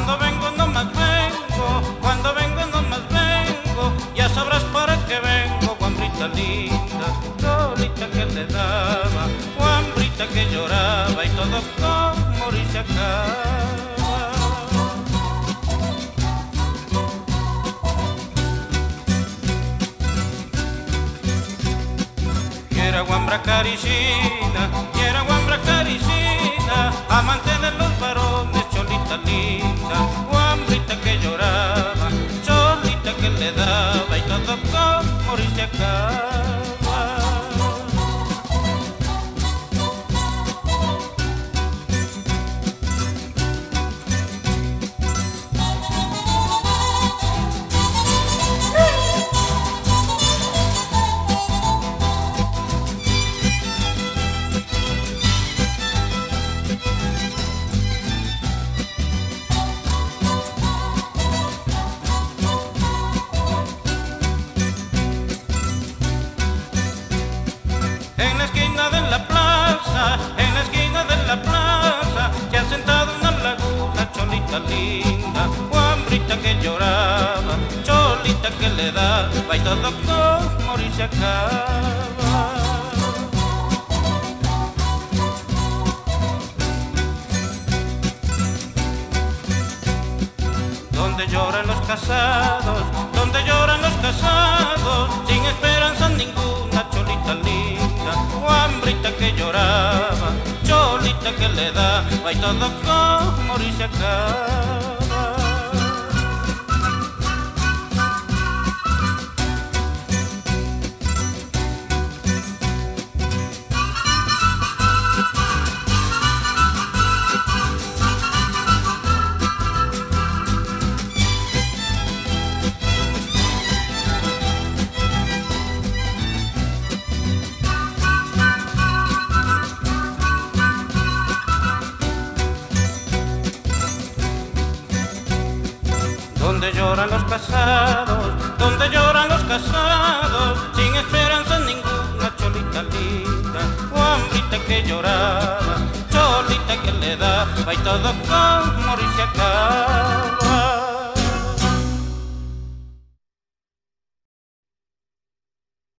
Cuando vengo no más vengo, cuando vengo no más vengo, ya sabrás para qué vengo, guambrita linda, colita que le daba, guambrita que lloraba y todo con morir se acaba. Quiera guambra caricina, quiera guambra caricina, amante le daba y todo con morirse acaba. En la esquina de la plaza, en la esquina de la plaza, se ha sentado una laguna, cholita linda, guambrita que lloraba, cholita que le daba y todo con morirse acaba. Donde lloran los casados, donde lloran los casados, lloraba, cholita que le da, vai todo como y se acaba. Donde lloran los casados, donde lloran los casados, sin esperanza ninguna, cholita linda, o hambrita que lloraba, cholita que le da, y todo con morirse acá.